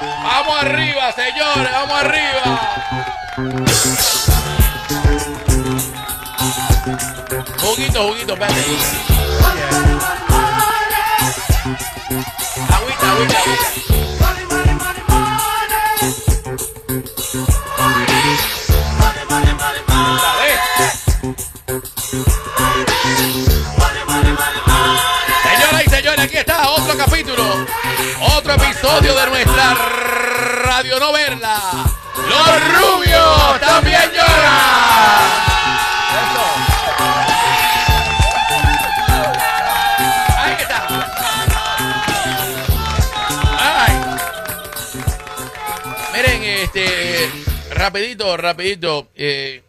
Vamos arriba, señores, vamos arriba. Juguito, juguito, espérate. Agüita, agüita, agüita. Radionovela. Los rubios también lloran. Miren, este, rapidito, rapidito. eh,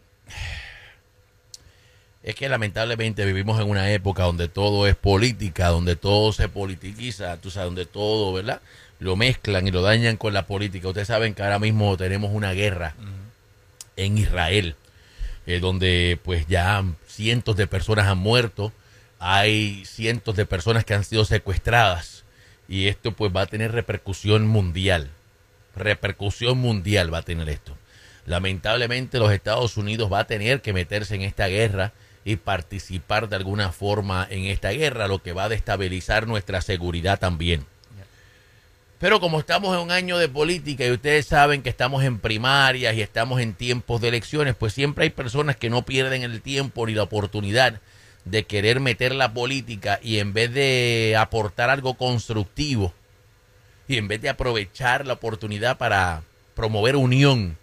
es que lamentablemente vivimos en una época donde todo es política, donde todo se politiquiza, tú sabes, donde todo, ¿verdad? Lo mezclan y lo dañan con la política. Ustedes saben que ahora mismo tenemos una guerra en Israel, eh, donde pues ya cientos de personas han muerto, hay cientos de personas que han sido secuestradas y esto pues va a tener repercusión mundial. Repercusión mundial va a tener esto. Lamentablemente los Estados Unidos va a tener que meterse en esta guerra y participar de alguna forma en esta guerra, lo que va a destabilizar nuestra seguridad también. Pero como estamos en un año de política y ustedes saben que estamos en primarias y estamos en tiempos de elecciones, pues siempre hay personas que no pierden el tiempo ni la oportunidad de querer meter la política y en vez de aportar algo constructivo y en vez de aprovechar la oportunidad para promover unión,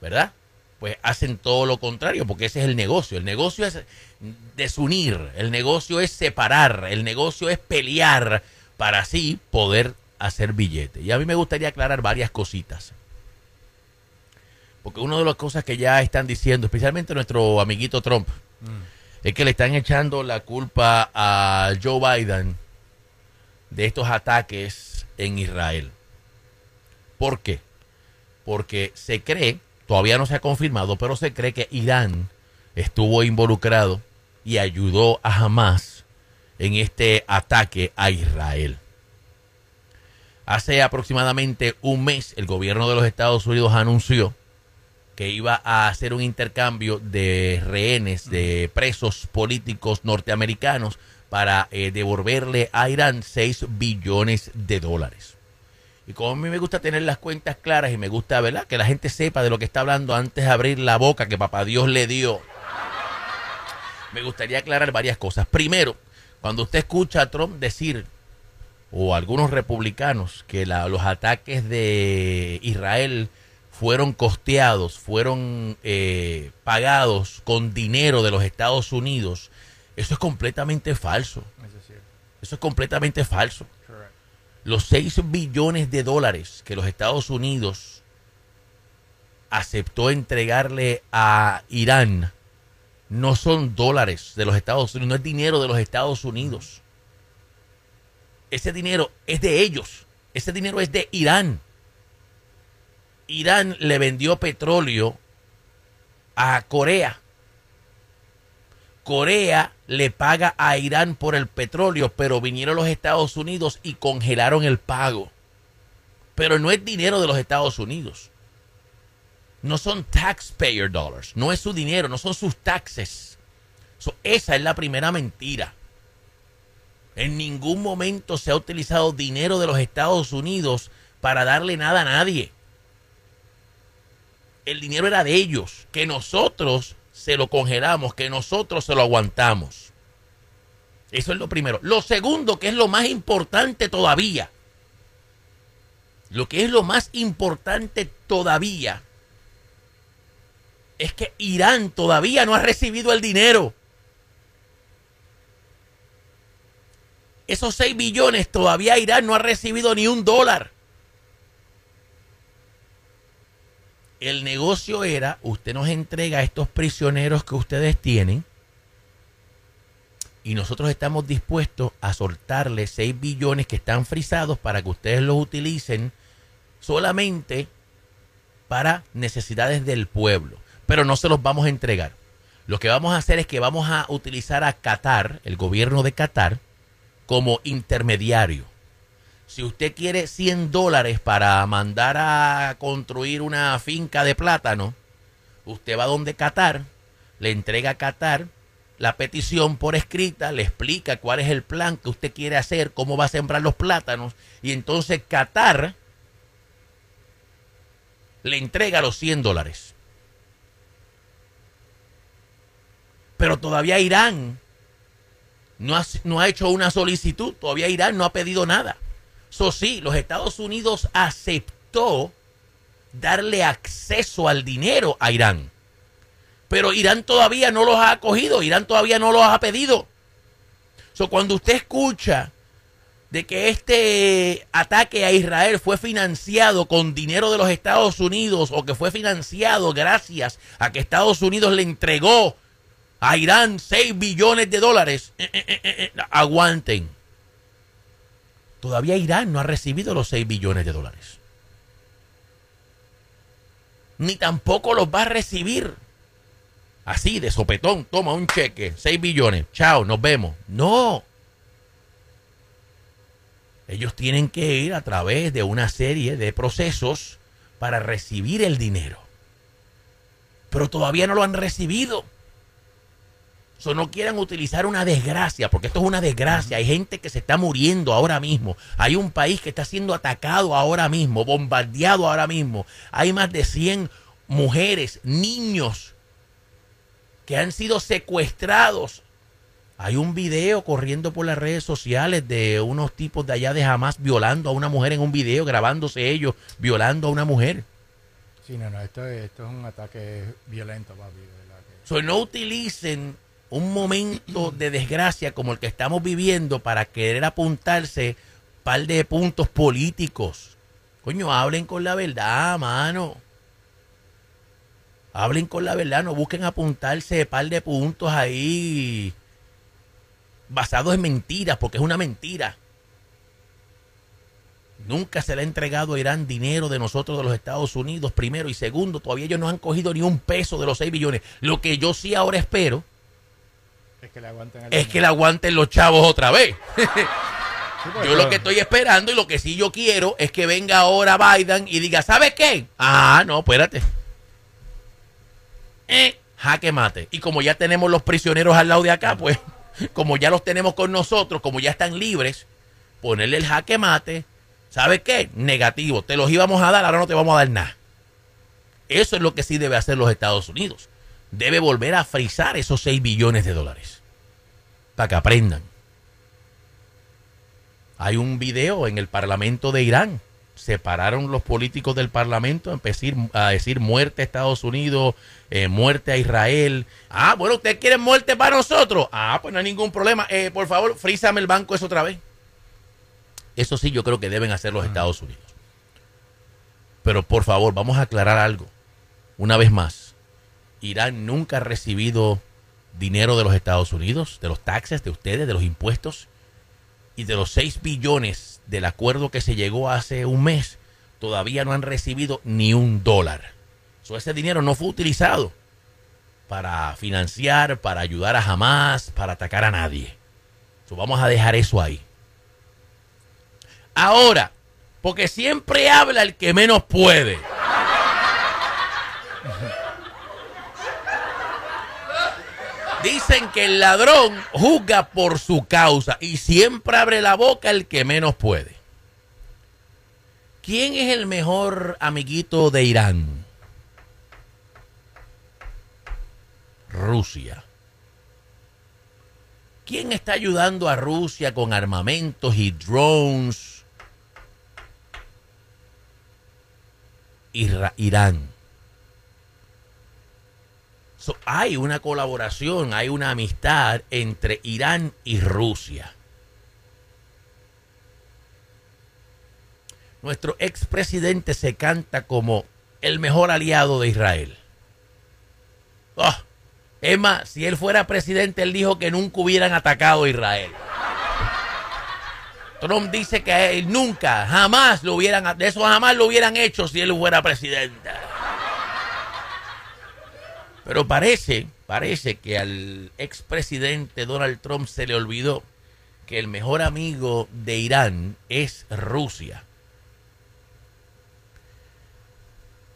¿verdad? Pues hacen todo lo contrario, porque ese es el negocio. El negocio es desunir, el negocio es separar, el negocio es pelear para así poder hacer billete. Y a mí me gustaría aclarar varias cositas. Porque una de las cosas que ya están diciendo, especialmente nuestro amiguito Trump, es que le están echando la culpa a Joe Biden de estos ataques en Israel. ¿Por qué? Porque se cree, todavía no se ha confirmado, pero se cree que Irán estuvo involucrado y ayudó a Hamas en este ataque a Israel. Hace aproximadamente un mes el gobierno de los Estados Unidos anunció que iba a hacer un intercambio de rehenes, de presos políticos norteamericanos para eh, devolverle a Irán 6 billones de dólares. Y como a mí me gusta tener las cuentas claras y me gusta, ¿verdad? Que la gente sepa de lo que está hablando antes de abrir la boca que papá Dios le dio. Me gustaría aclarar varias cosas. Primero, cuando usted escucha a Trump decir, o algunos republicanos, que la- los ataques de Israel fueron costeados, fueron eh, pagados con dinero de los Estados Unidos, eso es completamente falso. Eso es completamente falso. Los 6 billones de dólares que los Estados Unidos aceptó entregarle a Irán no son dólares de los Estados Unidos, no es dinero de los Estados Unidos. Ese dinero es de ellos. Ese dinero es de Irán. Irán le vendió petróleo a Corea. Corea le paga a Irán por el petróleo, pero vinieron los Estados Unidos y congelaron el pago. Pero no es dinero de los Estados Unidos. No son taxpayer dollars. No es su dinero, no son sus taxes. Esa es la primera mentira. En ningún momento se ha utilizado dinero de los Estados Unidos para darle nada a nadie. El dinero era de ellos, que nosotros se lo congelamos, que nosotros se lo aguantamos. Eso es lo primero. Lo segundo, que es lo más importante todavía. Lo que es lo más importante todavía es que Irán todavía no ha recibido el dinero. Esos 6 billones todavía Irán no ha recibido ni un dólar. El negocio era, usted nos entrega a estos prisioneros que ustedes tienen y nosotros estamos dispuestos a soltarle 6 billones que están frisados para que ustedes los utilicen solamente para necesidades del pueblo. Pero no se los vamos a entregar. Lo que vamos a hacer es que vamos a utilizar a Qatar, el gobierno de Qatar, como intermediario. si usted quiere 100 dólares para mandar a construir una finca de plátano, usted va donde Qatar, le entrega a Qatar la petición por escrita, le explica cuál es el plan que usted quiere hacer, cómo va a sembrar los plátanos, y entonces Qatar le entrega los 100 dólares. Pero todavía Irán no ha, no ha hecho una solicitud, todavía Irán no ha pedido nada. Eso sí, los Estados Unidos aceptó darle acceso al dinero a Irán. Pero Irán todavía no los ha acogido, Irán todavía no los ha pedido. So, cuando usted escucha de que este ataque a Israel fue financiado con dinero de los Estados Unidos o que fue financiado gracias a que Estados Unidos le entregó a Irán 6 billones de dólares, eh, eh, eh, aguanten Todavía Irán no ha recibido los 6 billones de dólares. Ni tampoco los va a recibir. Así, de sopetón, toma un cheque, 6 billones, chao, nos vemos. No. Ellos tienen que ir a través de una serie de procesos para recibir el dinero. Pero todavía no lo han recibido no quieren utilizar una desgracia, porque esto es una desgracia. Hay gente que se está muriendo ahora mismo. Hay un país que está siendo atacado ahora mismo, bombardeado ahora mismo. Hay más de 100 mujeres, niños que han sido secuestrados. Hay un video corriendo por las redes sociales de unos tipos de allá de jamás violando a una mujer en un video, grabándose ellos violando a una mujer. Sí, no, no, esto es, un ataque violento, papi. So, no utilicen un momento de desgracia como el que estamos viviendo para querer apuntarse par de puntos políticos. Coño, hablen con la verdad, mano. Hablen con la verdad, no busquen apuntarse par de puntos ahí basados en mentiras, porque es una mentira. Nunca se le ha entregado a Irán dinero de nosotros, de los Estados Unidos, primero. Y segundo, todavía ellos no han cogido ni un peso de los 6 billones. Lo que yo sí ahora espero es que le aguanten, los chavos otra vez. Pues, yo lo que estoy esperando y lo que sí yo quiero es que venga ahora Biden y diga, ¿sabes qué? Ah, no, espérate. Eh, jaque mate. Y como ya tenemos los prisioneros al lado de acá, pues, como ya los tenemos con nosotros, como ya están libres, ponerle el jaque mate. ¿Sabes qué? Negativo. Te los íbamos a dar, ahora no te vamos a dar nada. Eso es lo que sí debe hacer los Estados Unidos debe volver a frizar esos 6 billones de dólares. Para que aprendan. Hay un video en el Parlamento de Irán. Separaron los políticos del Parlamento a, a decir muerte a Estados Unidos, eh, muerte a Israel. Ah, bueno, ¿ustedes quieren muerte para nosotros? Ah, pues no hay ningún problema. Eh, por favor, frízame el banco eso otra vez. Eso sí, yo creo que deben hacer los Estados Unidos. Pero por favor, vamos a aclarar algo. Una vez más Irán nunca ha recibido dinero de los Estados Unidos, de los taxes de ustedes, de los impuestos, y de los 6 billones del acuerdo que se llegó hace un mes, todavía no han recibido ni un dólar. ese dinero no fue utilizado para financiar, para ayudar a Hamas, para atacar a nadie. vamos a dejar eso ahí. Ahora, porque siempre habla el que menos puede. Dicen que el ladrón juzga por su causa y siempre abre la boca el que menos puede. ¿Quién es el mejor amiguito de Irán? Rusia. ¿Quién está ayudando a Rusia con armamentos y drones? Irán hay una colaboración, hay una amistad entre Irán y Rusia. Nuestro expresidente se canta como el mejor aliado de Israel. Oh, es más, si él fuera presidente, él dijo que nunca hubieran atacado a Israel. Trump dice que nunca, jamás lo hubieran, de eso jamás lo hubieran hecho si él fuera presidente. Pero parece, parece que al expresidente Donald Trump se le olvidó que el mejor amigo de Irán es Rusia.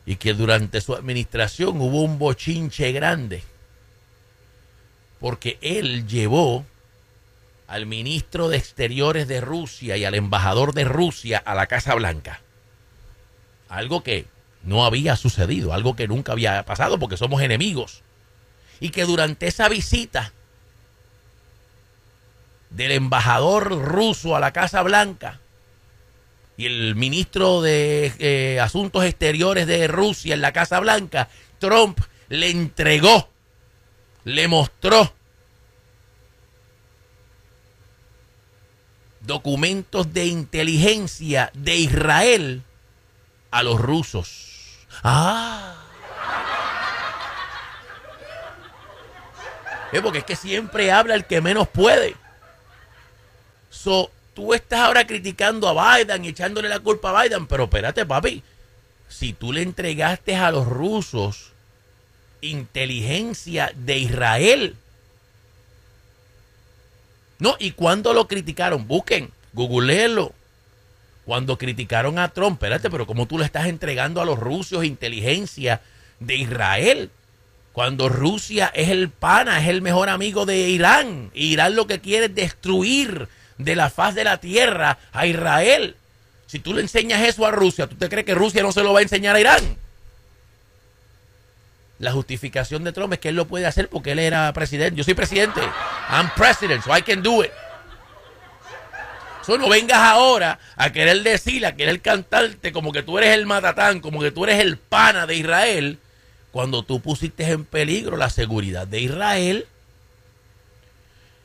Y que durante su administración hubo un bochinche grande. Porque él llevó al ministro de Exteriores de Rusia y al embajador de Rusia a la Casa Blanca. Algo que no había sucedido, algo que nunca había pasado porque somos enemigos. Y que durante esa visita del embajador ruso a la Casa Blanca y el ministro de eh, Asuntos Exteriores de Rusia en la Casa Blanca, Trump le entregó, le mostró documentos de inteligencia de Israel a los rusos. Ah. Es porque es que siempre habla el que menos puede. So, tú estás ahora criticando a Biden y echándole la culpa a Biden, pero espérate, papi. Si tú le entregaste a los rusos inteligencia de Israel. No, y cuando lo criticaron, busquen, googleenlo. Cuando criticaron a Trump, espérate, pero ¿cómo tú le estás entregando a los rusos inteligencia de Israel? Cuando Rusia es el pana, es el mejor amigo de Irán. Irán lo que quiere es destruir de la faz de la tierra a Israel. Si tú le enseñas eso a Rusia, ¿tú te crees que Rusia no se lo va a enseñar a Irán? La justificación de Trump es que él lo puede hacer porque él era presidente. Yo soy presidente. I'm president, so I can do it. So no vengas ahora a querer decir, a querer cantarte como que tú eres el matatán, como que tú eres el pana de Israel, cuando tú pusiste en peligro la seguridad de Israel.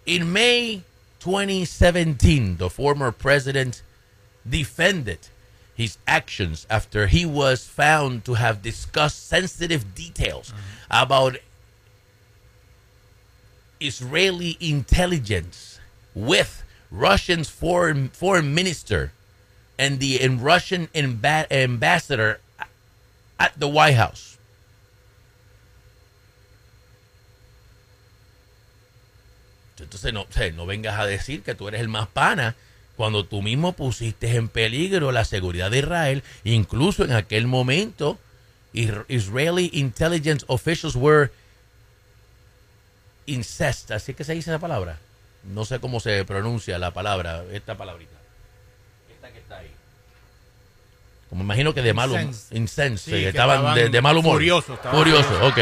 In May 2017, the former president defended his actions after he was found to have discussed sensitive details about Israeli intelligence with Russian's foreign foreign minister and the and Russian amba- ambassador at the White House. Entonces no, no vengas a decir que tú eres el más pana cuando tú mismo pusiste en peligro la seguridad de Israel, incluso en aquel momento Is- Israeli intelligence officials were incest, así que se dice esa palabra. No sé cómo se pronuncia la palabra, esta palabrita. Esta que está ahí. Como imagino que de mal humor. Sí, que estaban de, de mal humor. Furiosos, furiosos. ok.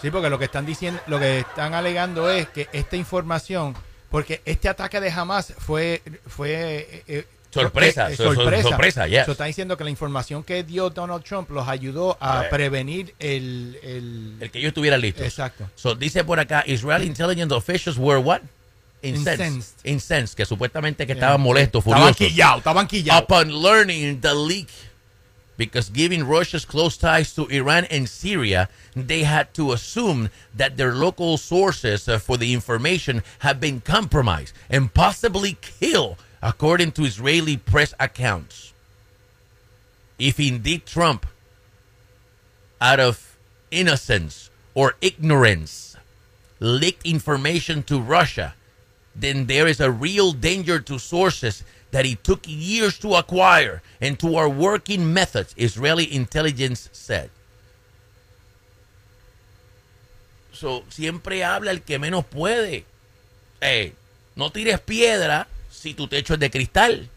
Sí, porque lo que están diciendo, lo que están alegando es que esta información, porque este ataque de Hamas fue fue eh, eh, Sorpresa, eh, so- sorpresa. sorpresa, yes. So, está diciendo que la información que dio Donald Trump los ayudó a Eh. prevenir el, el, El que ellos estuvieran listos. exacto. So, dice por acá, Israel intelligence officials were what? Incensed. Incensed. Incensed, que supuestamente que Yeah. estaban molestos, Estaban furiosos. quillados, estaban quillados. Upon learning the leak, because given Russia's close ties to Iran and Syria, they had to assume that their local sources uh, for the information have been compromised and possibly killed, according to Israeli press accounts. If indeed Trump, out of innocence or ignorance, leaked information to Russia, then there is a real danger to sources that it took years to acquire and to our working methods, Israeli intelligence said. So, siempre habla el que menos puede. Eh, no tires piedra si tu techo es de cristal.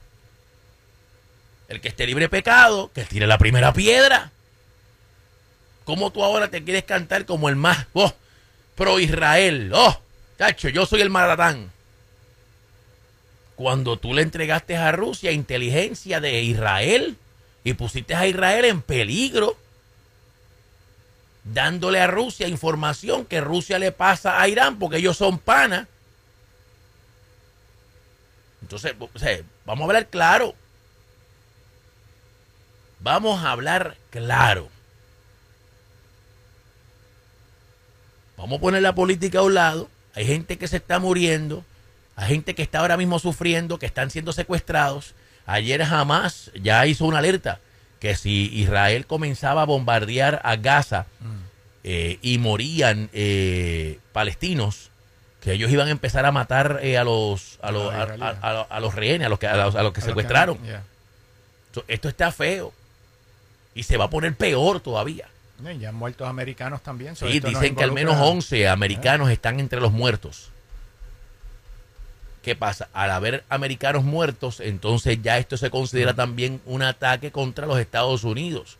El que esté libre de pecado, que tire la primera piedra. ¿Cómo tú ahora te quieres cantar como el más oh, pro Israel? Oh, chacho, yo soy el maratán. Cuando tú le entregaste a Rusia inteligencia de Israel y pusiste a Israel en peligro, dándole a Rusia información que Rusia le pasa a Irán porque ellos son panas. Entonces, o sea, vamos a hablar claro. Vamos a hablar claro. Vamos a poner la política a un lado. Hay gente que se está muriendo. Hay gente que está ahora mismo sufriendo, que están siendo secuestrados. Ayer jamás ya hizo una alerta que si Israel comenzaba a bombardear a Gaza eh, y morían eh, palestinos, que ellos iban a empezar a matar eh, a los a los, A a, los a- rehenes, a los que, a los, que los secuestraron. yeah. So, Esto está feo. Y se va a poner peor todavía. Y ya han muertos americanos también. so Sí, dicen que al menos involucra- 11 americanos están entre los muertos. ¿Qué pasa? Al haber americanos muertos, entonces ya esto se considera también un ataque contra los Estados Unidos.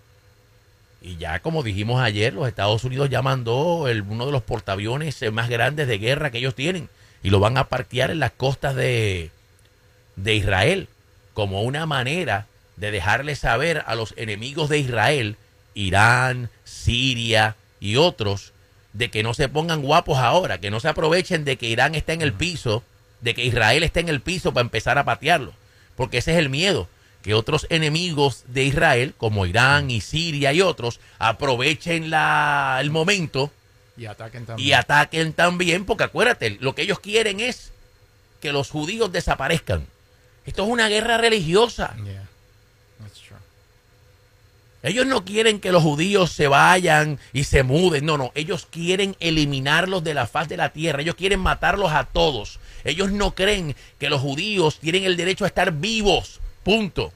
Y ya como dijimos ayer, los Estados Unidos ya mandó el- uno de los portaaviones más grandes de guerra que ellos tienen y lo van a parquear en las costas de, de Israel como una manera de dejarle saber a los enemigos de Israel, Irán, Siria y otros, de que no se pongan guapos ahora, que no se aprovechen de que Irán está en el piso, de que Israel está en el piso para empezar a patearlo, porque ese es el miedo, que otros enemigos de Israel, como Irán y Siria y otros, aprovechen la, el momento Y ataquen también. y ataquen también, porque acuérdate, lo que ellos quieren es que los judíos desaparezcan. Esto es una guerra religiosa. Yeah. That's true. Ellos no quieren que los judíos se vayan y se muden. No, no. Ellos quieren eliminarlos de la faz de la tierra. Ellos quieren matarlos a todos. Ellos no creen que los judíos tienen el derecho a estar vivos. Punto.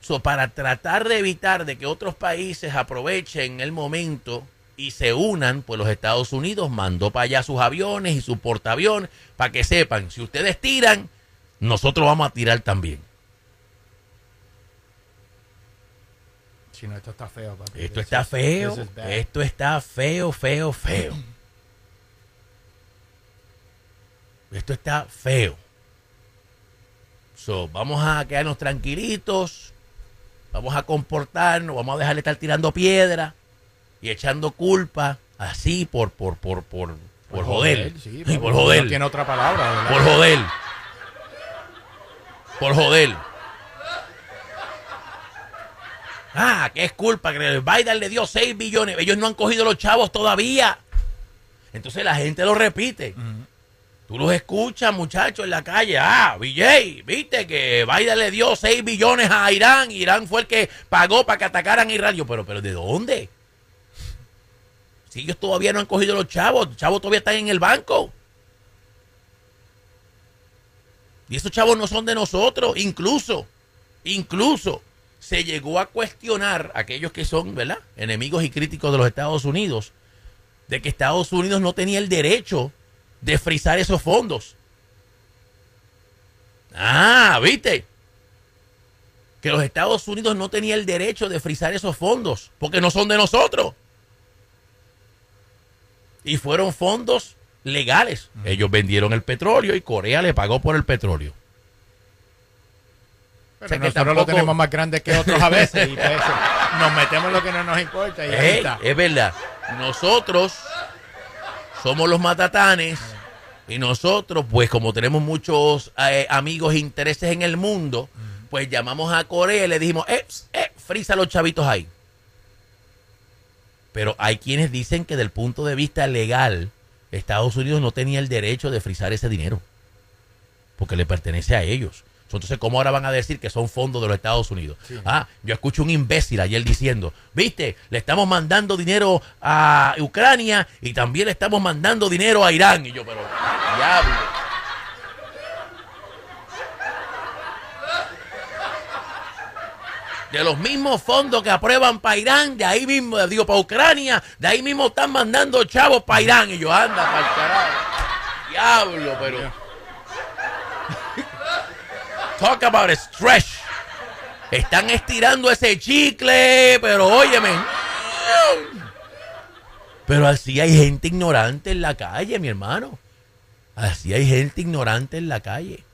So, para tratar de evitar de que otros países aprovechen el momento y se unan, pues los Estados Unidos mandó para allá sus aviones y su portaavión para que sepan, si ustedes tiran, nosotros vamos a tirar también. Esto está feo, papi. Esto This está is- feo. Esto está feo, feo, feo. Esto está feo. So, vamos a quedarnos tranquilitos. Vamos a comportarnos. Vamos a dejar de estar tirando piedra y echando culpa así por por por por por, joder. sí, Y por No joder. tiene otra palabra, ¿verdad? Por joder. Por joder. Ah, que es culpa que Biden le dio 6 billones. Ellos no han cogido los chavos todavía. Entonces la gente lo repite. Tú los escuchas, muchachos, en la calle. Ah, BJ, viste que Biden le dio 6 billones a Irán. Irán fue el que pagó para que atacaran a Irán. Pero, pero ¿de dónde? Si ellos todavía no han cogido los chavos, los chavos todavía están en el banco. Y esos chavos no son de nosotros. Incluso, incluso se llegó a cuestionar a aquellos que son, ¿verdad? Enemigos y críticos de los Estados Unidos, de que Estados Unidos no tenía el derecho de frizar esos fondos. Ah, ¿viste? Que los Estados Unidos no tenía el derecho de frizar esos fondos, porque no son de nosotros. Y fueron fondos legales. Ellos vendieron el petróleo y Corea le pagó por el petróleo. Pero O sea que nosotros lo tenemos más grande que otros a veces y pues, nos metemos lo que no nos importa y es verdad. Nosotros somos los matatanes y nosotros, pues como tenemos muchos eh, amigos e intereses en el mundo, pues llamamos a Corea y le dijimos, eh, eh, frisa los chavitos ahí. Pero hay quienes dicen que del punto de vista legal, Estados Unidos no tenía el derecho de frizar ese dinero, porque le pertenece a ellos. Entonces, ¿cómo ahora van a decir que son fondos de los Estados Unidos? Ah, yo escucho un imbécil ayer diciendo, viste, le estamos mandando dinero a Ucrania y también le estamos mandando dinero a Irán. Y yo, pero, diablo. De los mismos fondos que aprueban para Irán, de ahí mismo, digo, para Ucrania, de ahí mismo están mandando chavos para Irán. Y yo, anda, para el carajo. Diablo, pero. Talk about stretch. Están estirando ese chicle, pero óyeme. Pero así hay gente ignorante en la calle, mi hermano. Así hay gente ignorante en la calle.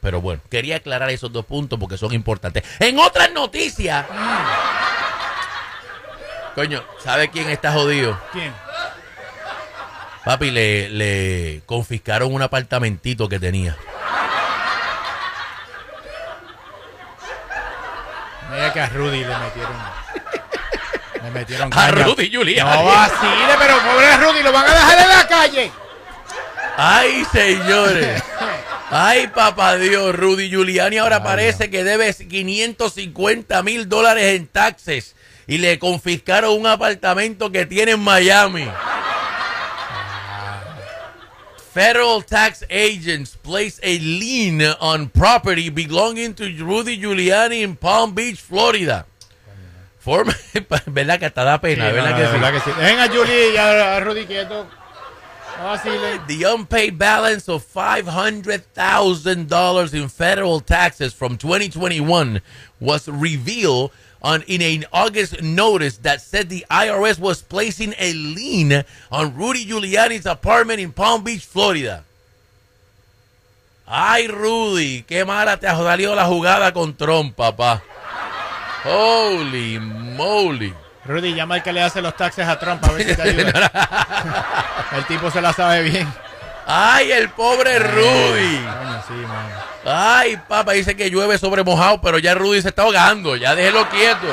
Pero bueno, quería aclarar esos dos puntos porque son importantes. En otras noticias. Coño, ¿sabe quién está jodido? ¿Quién? Papi, le, le confiscaron un apartamentito que tenía. Mira que a Rudy le metieron. Le metieron A. Rudy Giuliani. No vacile, pero pobre Rudy, lo van a dejar en la calle. Ay, señores. Ay, papá Dios, Rudy Giuliani ahora Ay, parece que debe 550 mil dólares en taxes y le confiscaron un apartamento que tiene en Miami. Federal tax agents place a lien on property belonging to Rudy Giuliani in Palm Beach, Florida. ¿Verdad que hasta da pena? Sí, ¿verdad no, que no, sí? verdad que sí. Dejen a Julie y a, a Rudy quieto. The unpaid balance of $500,000 in federal taxes from 2021 was revealed on in an August notice that said the IRS was placing a lien on Rudy Giuliani's apartment in Palm Beach, Florida. Ay, Rudy, qué mala te ha salido la jugada con Trump, papá. Holy moly. Rudy, llama al que le hace los taxes a Trump a ver si te ayuda. El tipo se la sabe bien. Ay, el pobre Rudy. Coño, sí, mano. Ay, papá, dice que llueve sobre mojado, pero ya Rudy se está ahogando, ya déjelo quieto.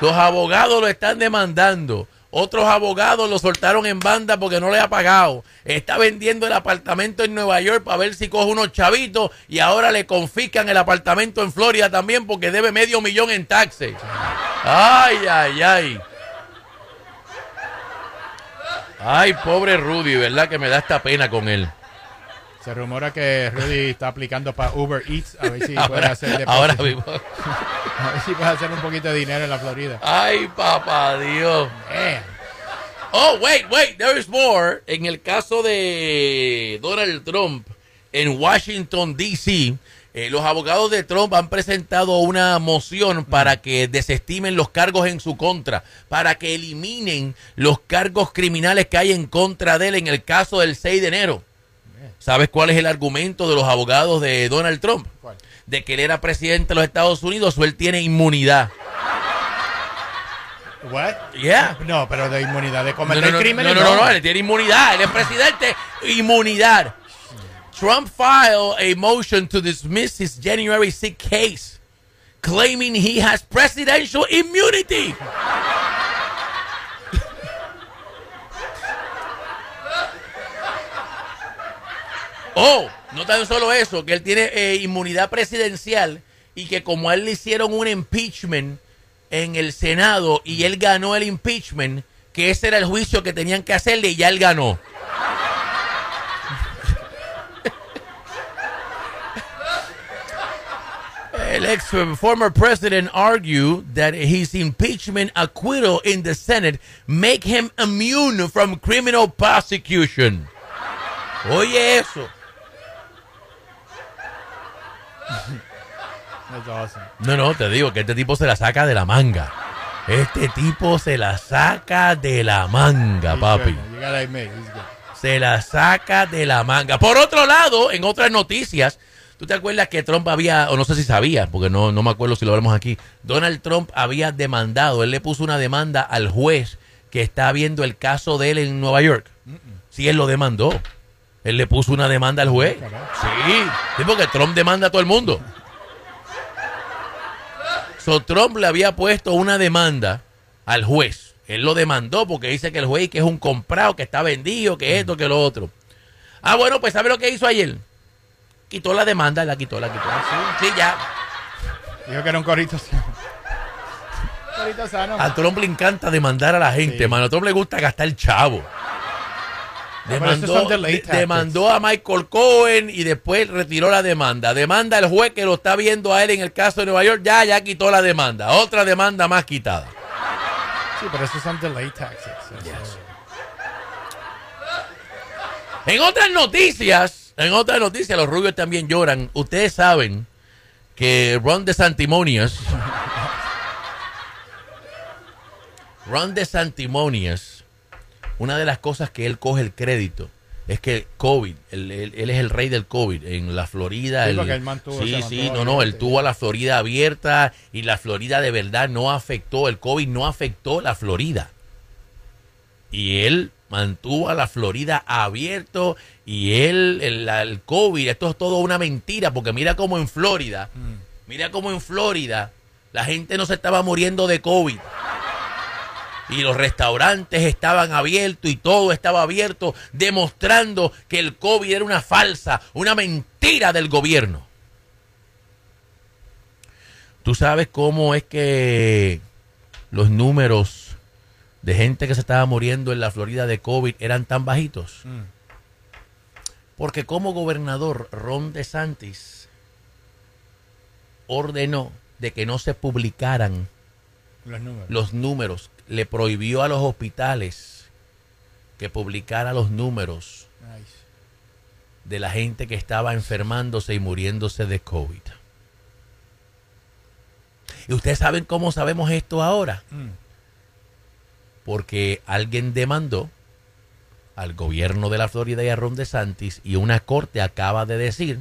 Los abogados lo están demandando. Otros abogados lo soltaron en banda porque no le ha pagado. Está vendiendo el apartamento en Nueva York para ver si coge unos chavitos y ahora le confiscan el apartamento en Florida también porque debe medio millón en taxes. Ay, ay, ay. Ay, pobre Rudy, ¿verdad que me da esta pena con él? Se rumora que Rudy está aplicando para Uber Eats a ver si puede Ahora, hacer depósito. ahora mismo. A ver si puede hacer un poquito de dinero en la Florida. Ay, papá Dios. Oh, wait, wait, there is more. En el caso de Donald Trump en Washington, D.C., eh, los abogados de Trump han presentado una moción para que desestimen los cargos en su contra, para que eliminen los cargos criminales que hay en contra de él en el caso del 6 de enero. ¿Sabes cuál es el argumento de los abogados de Donald Trump? ¿Cuál? De que él era presidente de los Estados Unidos o él tiene inmunidad. What? Yeah. No, pero de inmunidad de cometer no, no, crímenes. no, no, no, él tiene inmunidad, él es presidente, inmunidad. Trump filed a motion to dismiss his January 6 case, claiming he has presidential immunity. Oh, no tan solo eso, que él tiene eh, inmunidad presidencial y que como él le hicieron un impeachment en el Senado y él ganó el impeachment, que ese era el juicio que tenían que hacerle y ya él ganó. El ex former president argued that his impeachment acquittal in the Senate make him immune from criminal prosecution. Oye eso. That's awesome. No, no, te digo que este tipo se la saca de la manga. Este tipo se la saca de la manga, He's papi. good, man. You gotta admit, he's good. Se la saca de la manga. Por otro lado, en otras noticias, ¿tú te acuerdas que Trump había, o no sé si sabía, porque no, no me acuerdo si lo hablamos aquí, Donald Trump había demandado, él le puso una demanda al juez que está viendo el caso de él en Nueva York. Sí, él lo demandó. Él le puso una demanda al juez. Sí, sí, porque Trump demanda a todo el mundo. So, Trump le había puesto una demanda al juez. Él lo demandó porque dice que el juez que es un comprado, que está vendido, que esto, que lo otro. Ah, bueno, pues ¿sabe lo que hizo ayer? Quitó la demanda, la quitó, la quitó. Sí, sí, ya. Dijo que era un corrito sano. corrito sano. A Trump le encanta demandar a la gente, Sí. mano. A Trump le gusta gastar chavo. Demandó, de- demandó a Michael Cohen y después retiró la demanda. Demanda al juez que lo está viendo a él en el caso de Nueva York. Ya, ya quitó la demanda. Otra demanda más quitada. Sí, pero esos son delay tactics. Eso- En otras noticias, en otras noticias, los rubios también lloran. Ustedes saben que Ron DeSantimonious, Ron DeSantimonious, una de las cosas que él coge el crédito es que COVID, él, él- él es el rey del COVID en la Florida. Sí, porque él mantuvo- sí, sí, no, no, él tuvo a la Florida abierta y la Florida de verdad no afectó, el COVID no afectó la Florida. Y él mantuvo a la Florida abierto y él, el, el COVID, esto es todo una mentira, porque mira cómo en Florida, mira cómo en Florida la gente no se estaba muriendo de COVID. Y los restaurantes estaban abiertos y todo estaba abierto, demostrando que el COVID era una falsa, una mentira del gobierno. ¿Tú sabes cómo es que los números de gente que se estaba muriendo en la Florida de COVID eran tan bajitos? Mm. Porque como gobernador, Ron DeSantis ordenó de que no se publicaran Los números. los números, le prohibió a los hospitales que publicara los números Nice. de la gente que estaba enfermándose y muriéndose de COVID. ¿Y ustedes saben cómo sabemos esto ahora? Mm. Porque alguien demandó al gobierno de la Florida y a Ron DeSantis y una corte acaba de decir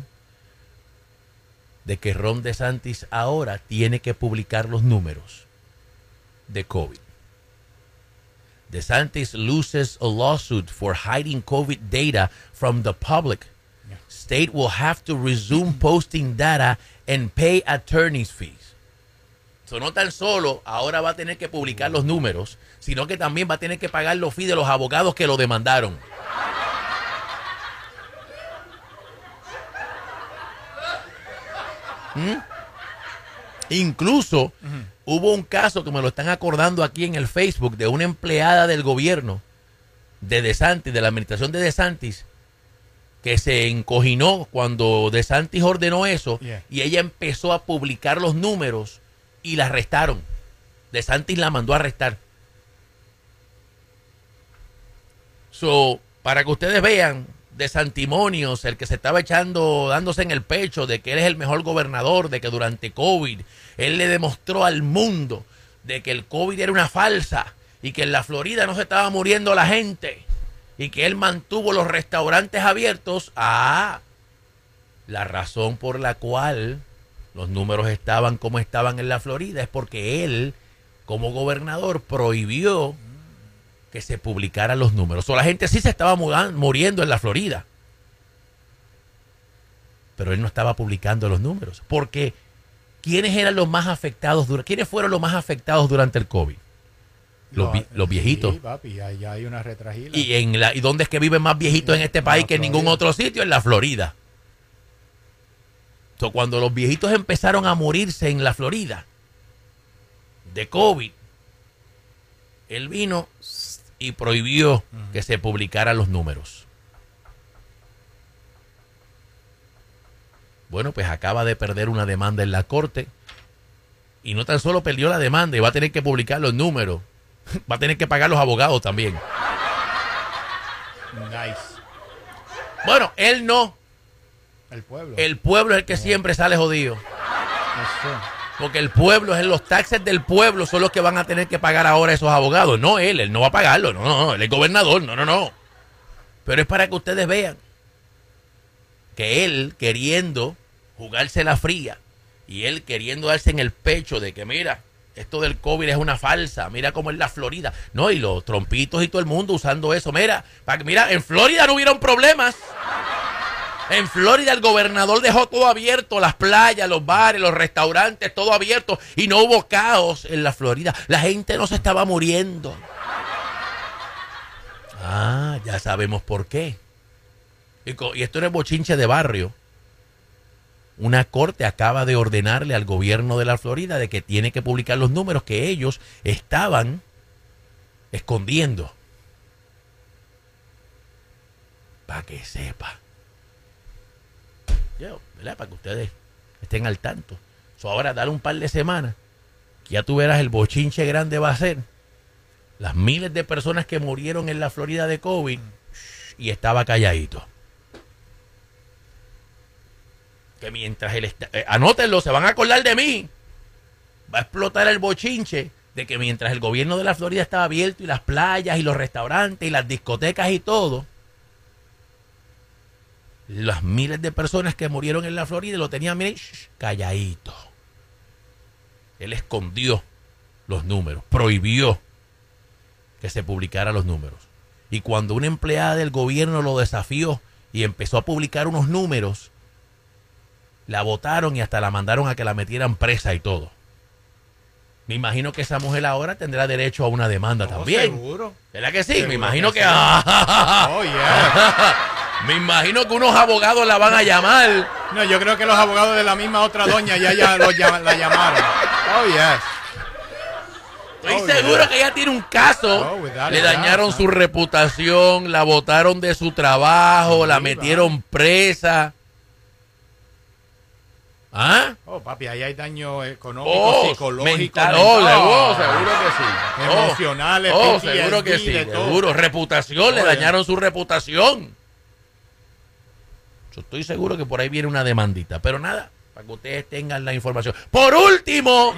de que Ron DeSantis ahora tiene que publicar los números de COVID. DeSantis loses a lawsuit for hiding COVID data from the public. Yeah. State will have to resume posting data and pay attorney's fees. So, no tan solo ahora va a tener que publicar los números, sino que también va a tener que pagar los fees de los abogados que lo demandaron. ¿Mm? Incluso hubo un caso que me lo están acordando aquí en el Facebook de una empleada del gobierno de DeSantis, de la administración de DeSantis, que se encoginó cuando DeSantis ordenó eso Yeah. y ella empezó a publicar los números y la arrestaron. DeSantis la mandó a arrestar. So, para que ustedes vean de Santimonios, el que se estaba echando, dándose en el pecho de que él es el mejor gobernador, de que durante COVID él le demostró al mundo de que el COVID era una falsa y que en la Florida no se estaba muriendo la gente y que él mantuvo los restaurantes abiertos. Ah, la razón por la cual los números estaban como estaban en la Florida es porque él, como gobernador, prohibió que se publicaran los números. O la gente sí se estaba muriendo en la Florida. Pero él no estaba publicando los números. Porque ¿quiénes eran los más afectados? ¿Quiénes fueron los más afectados durante el COVID? Los, vi- los viejitos. Sí, papi, allá hay una retragila. ¿Y, en la, ¿Y dónde es que viven más viejitos en este país que en ningún otro sitio? En la Florida. So, cuando los viejitos empezaron a morirse en la Florida de COVID, él vino y prohibió que se publicaran los números. Bueno, pues acaba de perder una demanda en la corte. Y no tan solo perdió la demanda y va a tener que publicar los números. Va a tener que pagar los abogados también. Nice. Bueno, él no. El pueblo. El pueblo es el que siempre sale jodido. Eso. Porque el pueblo es los taxes del pueblo son los que van a tener que pagar ahora esos abogados. No él, él no va a pagarlo. No, no, no. Él es gobernador. No, no, no. Pero es para que ustedes vean que él queriendo jugarse la fría y él queriendo darse en el pecho de que mira, esto del COVID es una falsa, mira cómo es la Florida. No, y los trompitos y todo el mundo usando eso. Mira, para que, mira, en Florida no hubieron problemas. En Florida el gobernador dejó todo abierto, las playas, los bares, los restaurantes, todo abierto y no hubo caos en la Florida. La gente no se estaba muriendo. Ah, ya sabemos por qué. Y, esto no es bochinche de barrio. Una corte acaba de ordenarle al gobierno de la Florida de que tiene que publicar los números que ellos estaban escondiendo. Para que sepa. ¿Verdad? Para que ustedes estén al tanto. So, ahora, dale un par de semanas. Ya tú verás el bochinche grande va a ser. Las miles de personas que murieron en la Florida de COVID y estaba calladito. Que mientras está. eh, anótenlo, se van a acordar de mí. Va a explotar el bochinche de que mientras el gobierno de la Florida estaba abierto y las playas y los restaurantes y las discotecas y todo, las miles de personas que murieron en la Florida lo tenían, miren, shh, calladito. Él escondió los números, prohibió que se publicaran los números. Y cuando una empleada del gobierno lo desafió y empezó a publicar unos números, la votaron y hasta la mandaron a que la metieran presa y todo. Me imagino que esa mujer ahora tendrá derecho a una demanda No, también. Seguro. ¿Verdad que sí? Seguro Me imagino que que... sí. Oh, yeah. Me imagino que unos abogados la van a llamar. No, yo creo que los abogados de la misma otra doña ya, ya la llamaron. Oh, yes. Estoy Oh, seguro yeah. que ella tiene un caso. Oh, Le dañaron su reputación, la botaron de su trabajo, la Sí, metieron presa. ¿Ah? Oh, papi, ahí hay daño económico, Oh, psicológico, mental. mental. Oh, seguro, que sí. Oh, Emocionales, Oh, PTSD, seguro que sí, seguro. Reputación, le Oh, yeah. dañaron su reputación. Estoy seguro que por ahí viene una demandita, pero nada, para que ustedes tengan la información. Por último,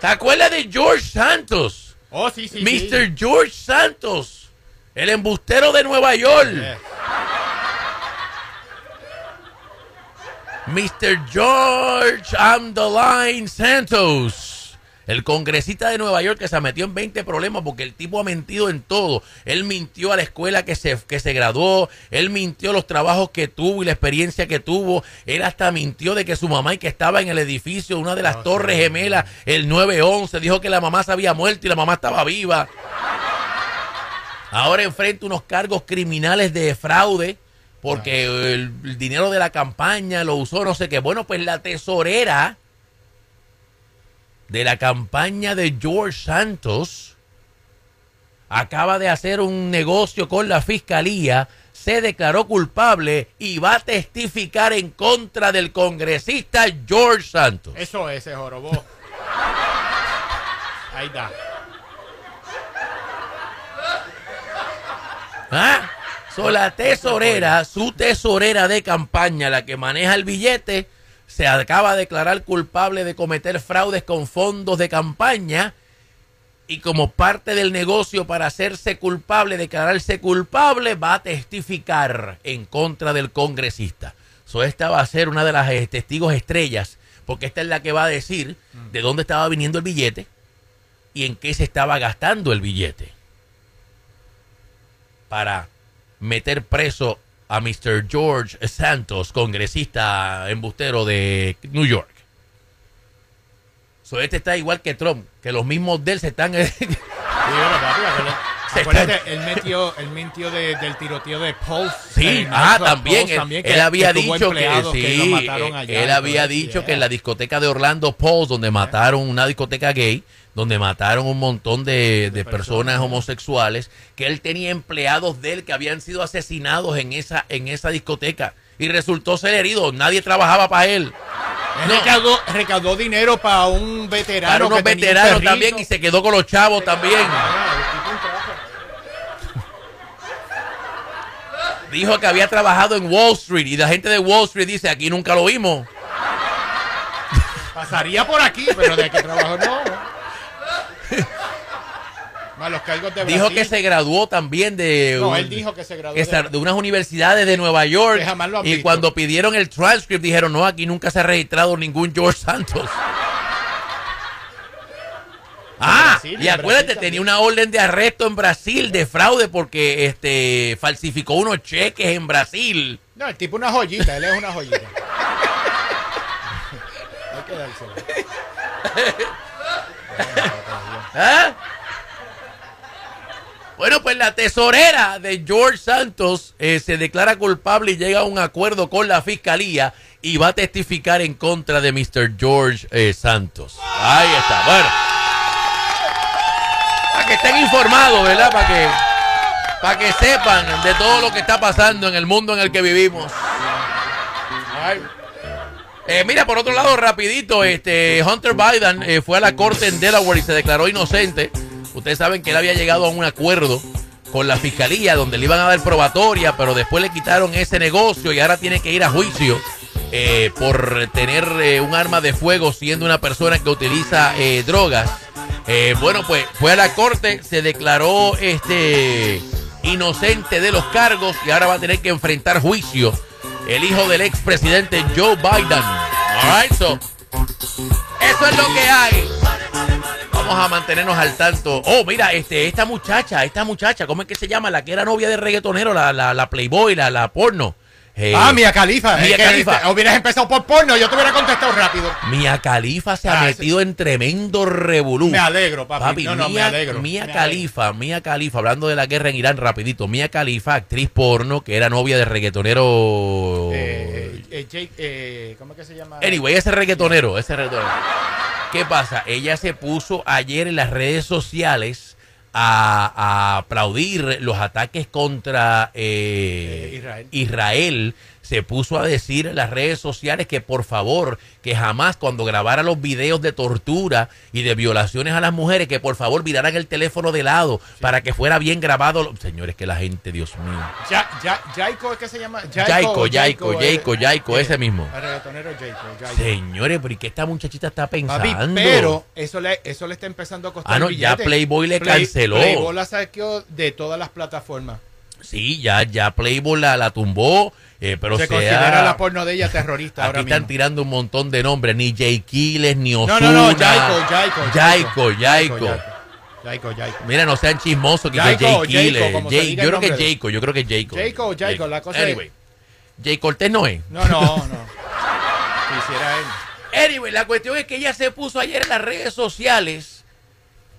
¿te acuerdas de George Santos? Oh, sí, sí, Mr. George Santos, el embustero de Nueva York. Mr. George I'm the Line Santos, el congresista de Nueva York que se metió en 20 problemas porque el tipo ha mentido en todo. Él mintió a la escuela que se, que se graduó, él mintió los trabajos que tuvo y la experiencia que tuvo. Él hasta mintió de que su mamá y que estaba en el edificio, una de las Oh, torres sí. gemelas, el 911, dijo que la mamá se había muerto y la mamá estaba viva. Ahora enfrenta unos cargos criminales de fraude porque el, el dinero de la campaña lo usó no sé qué. Bueno, pues la tesorera de la campaña de George Santos acaba de hacer un negocio con la fiscalía, se declaró culpable y va a testificar en contra del congresista George Santos. Eso es, se jorobó. Ahí está. ¿Ah? So, la tesorera, su tesorera de campaña, la que maneja el billete, se acaba de declarar culpable de cometer fraudes con fondos de campaña y como parte del negocio para hacerse culpable, declararse culpable, va a testificar en contra del congresista. So, esta va a ser una de las eh, testigos estrellas, porque esta es la que va a decir de dónde estaba viniendo el billete y en qué se estaba gastando el billete para meter preso a Mr. George Santos, congresista embustero de New York. So, este está igual que Trump, que los mismos de él se están... Acuérdate, él metió, él mintió de- del tiroteo de Pulse. Sí, ah, también. Pulse Él, también, él había que dicho que, sí, lo mataron eh, allá él había dicho que en la discoteca de Orlando Pulse, donde mataron una discoteca gay, donde mataron un montón de, de personas personas. homosexuales, que él tenía empleados de él que habían sido asesinados en esa, en esa discoteca y resultó ser herido. Nadie trabajaba para él. No. recaudó, recaudó dinero para un veterano. Para unos que tenía un veteranos también y se quedó con los chavos también. Dijo que había trabajado en Wall Street y la gente de Wall Street dice, aquí nunca lo vimos. Pasaría por aquí, pero de que trabajó no. Más los cargos de Dijo que se graduó también de, No, un- él dijo que se graduó que de- unas universidades de Nueva York. Que jamás lo han y visto. cuando pidieron el transcript dijeron, no, aquí nunca se ha registrado ningún George Santos. Ah, Brasil, y acuérdate, Brasil tenía una orden de arresto en Brasil de fraude porque este falsificó unos cheques en Brasil. No, el tipo una joyita, él es una joyita. Hay que dársela. ¿Ah? Bueno, pues la tesorera de George Santos eh, se declara culpable y llega a un acuerdo con la fiscalía y va a testificar en contra de Mr. George eh, Santos. Ahí está, bueno. Para que estén informados, ¿verdad? Para que, para que sepan de todo lo que está pasando en el mundo en el que vivimos. Eh, mira, por otro lado, rapidito, este Hunter Biden eh, fue a la corte en Delaware y se declaró inocente. Ustedes saben que él había llegado a un acuerdo con la fiscalía donde le iban a dar probatoria, pero después le quitaron ese negocio y ahora tiene que ir a juicio eh, por tener eh, un arma de fuego siendo una persona que utiliza eh, drogas. Bueno, pues fue a la corte, se declaró este inocente de los cargos y ahora va a tener que enfrentar juicio el hijo del expresidente Joe Biden. All so, eso es lo que hay. Vamos a mantenernos al tanto. Oh, mira, este, esta muchacha, esta muchacha, ¿cómo es que se llama? La que era novia de reggaetonero, la, la, la Playboy, la, la porno. Eh, Ah, Mia Khalifa. Mia Es que Khalifa. te- hubieras empezado por porno, yo te hubiera contestado rápido. Mia Khalifa se ha Ah, metido en tremendo revolú. Me alegro, papi. Papi, no, no, me alegro. Mia Me Khalifa, Mia Khalifa, hablando de la guerra en Irán, rapidito. Mia Khalifa, actriz porno, que era novia de reggaetonero. alegro. Eh, Jake, eh, ¿cómo es que se llama? Anyway, ese reggaetonero, ese reggaetonero. ¿Qué pasa? Ella se puso ayer en las redes sociales a, a aplaudir los ataques contra eh, Eh, Israel. Israel. Se puso a decir en las redes sociales que por favor, que jamás cuando grabara los videos de tortura y de violaciones a las mujeres, que por favor viraran el teléfono de lado para que fuera bien grabado. Señores, que la gente, Dios mío. Ya, ya, Jaico, ¿es que se llama? Jaico, Jaico, eh, Jaico, Jaico, ese mismo. El reggaetonero Jaico. Señores, pero ¿y qué esta muchachita está Papi, pensando? pero eso le, eso le está empezando a costar Ah, no, ya. Playboy le canceló. Playboy la saqueó de todas las plataformas. Sí, ya, ya Playboy la, la tumbó, eh, pero se sea, considera la porno de ella terrorista aquí ahora están mismo. tirando un montón de nombres, ni Jay Quiles, ni No, Ozuna. no, no, Jaico, Jaico. Jaico, Jaico. Mira, no sean chismosos que Jay Quiles. se yo creo que es Jaico, yo creo que es Jaico. Jaico, Jaico, la cosa es- Anyway, Jay Cortés no es. No, no, no. Quisiera él. Anyway, la cuestión es que ella se puso ayer en las redes sociales,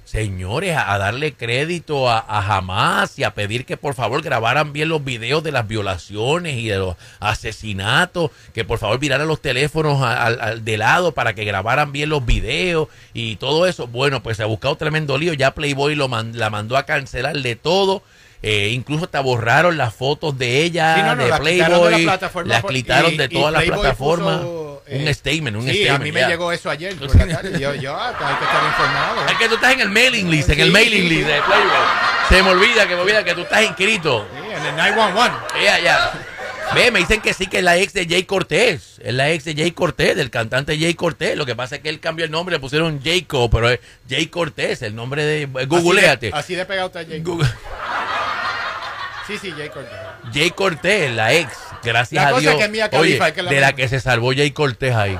señores, a, darle crédito a, a Hamas y a pedir que por favor grabaran bien los videos de las violaciones y de los asesinatos, que por favor viraran los teléfonos al- al- de lado para que grabaran bien los videos y todo eso. Bueno, pues se ha buscado tremendo lío, ya Playboy lo man- la mandó a cancelar de todo. eh, incluso hasta borraron las fotos de ella, Sí, no, no, de las quitaron de la Playboy, plataforma las quitaron y- de todas las Playboy plataformas. puso, eh, un statement, un sí, statement. a mí me ya. llegó eso ayer por la tarde. y Yo, yo, ah, hay que estar informado. Es que tú estás en el mailing list, en el mailing list de Playboy. Se me olvida que me olvida que tú estás inscrito. Sí, en el 911. Ya, ya. Ve, me dicen que sí, que es la ex de Jay Cortés. Es la ex de Jay Cortés, del cantante Jay Cortés. Lo que pasa es que él cambió el nombre, le pusieron Jayco, pero es Jay Cortés, el nombre de. eh, Googleate. Así de, así de pegado está Jay. Sí, sí, Jay Cortés. Jay Cortés, la ex. Gracias La a cosa Dios. que Mia Oye, Khalifa es que la de la que se salvó Jay Cortés ahí.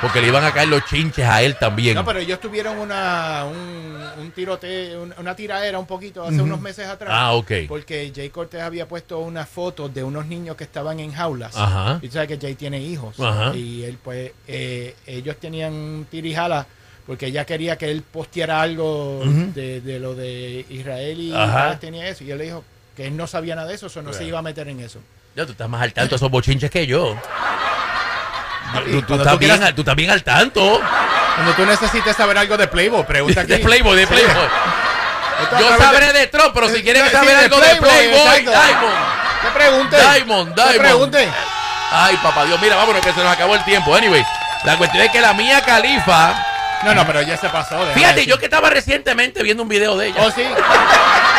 Porque le iban a caer los chinches a él también. No, pero ellos tuvieron una, un, un tiroteo, un- una tiraera un poquito hace unos meses atrás. Ah, ok. Porque Jay Cortés había puesto unas fotos de unos niños que estaban en jaulas. Ajá. Y tú sabes que Jay tiene hijos. Ajá. Y él, pues, eh, ellos tenían tirijala porque ella quería que él posteara algo de, de lo de Israel y Ajá. Y eso. Y él le dijo que él no sabía nada de eso, eso no se iba a meter en eso. Ya, tú estás más al tanto de esos bochinches que yo. Tú, tú estás tú bien, quieras- al- tú estás bien al tanto. Cuando tú necesites saber algo de Playboy, pregunta aquí. De Playboy, de Playboy. Yo sabré de- Trump, pero si quieren saber algo de Playboy. Diamond. Te pregunte. Diamond, Te Diamond. pregunte. Ay, papá Dios, mira, vámonos que se nos acabó el tiempo. Anyway, la cuestión es que la mía Califa. No, no, pero ya se pasó. Fíjate, yo que estaba recientemente viendo un video de ella. Oh, sí.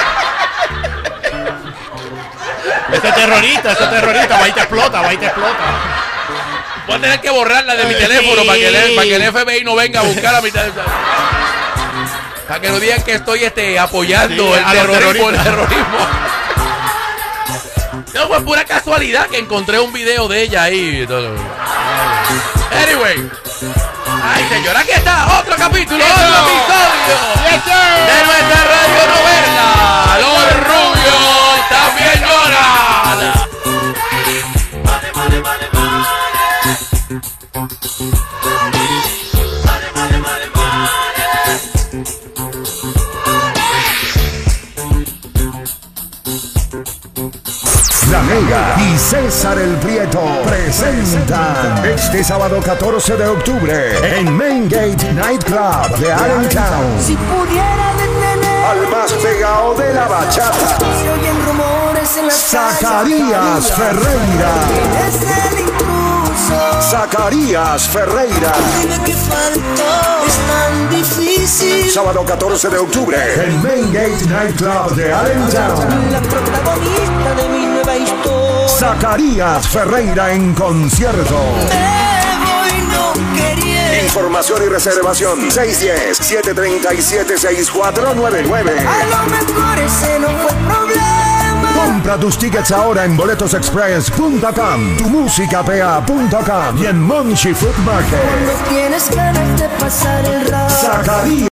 ese terrorista, ese terrorista, va y te explota, va y te explota. Voy a tener que borrarla de mi Sí. teléfono para que, el, para que el FBI no venga a buscar a mi teléfono. Para que no digan que estoy este, apoyando Sí, el a terrorismo. El terrorismo. No, fue pura casualidad que encontré un video de ella ahí. Anyway. Ay, señora, aquí está otro capítulo, otro episodio de este sábado 14 de octubre en Main Gate Nightclub de Allentown Si pudiera detener al más pegado de la bachata, Se oyen rumores en las Zacarías Ferreira. Zacarías Ferreira. Sábado 14 de octubre en Main Gate Nightclub de Allentown. La protagonista de mi Zacarías Ferreira en concierto. Información y reservación 610-737-6499. A lo mejor ese no fue problema Compra tus tickets ahora en boletosexpress.com, tumusicapea.com y en Monchi Food Market. No tienes ganas de pasar el rato Zacarías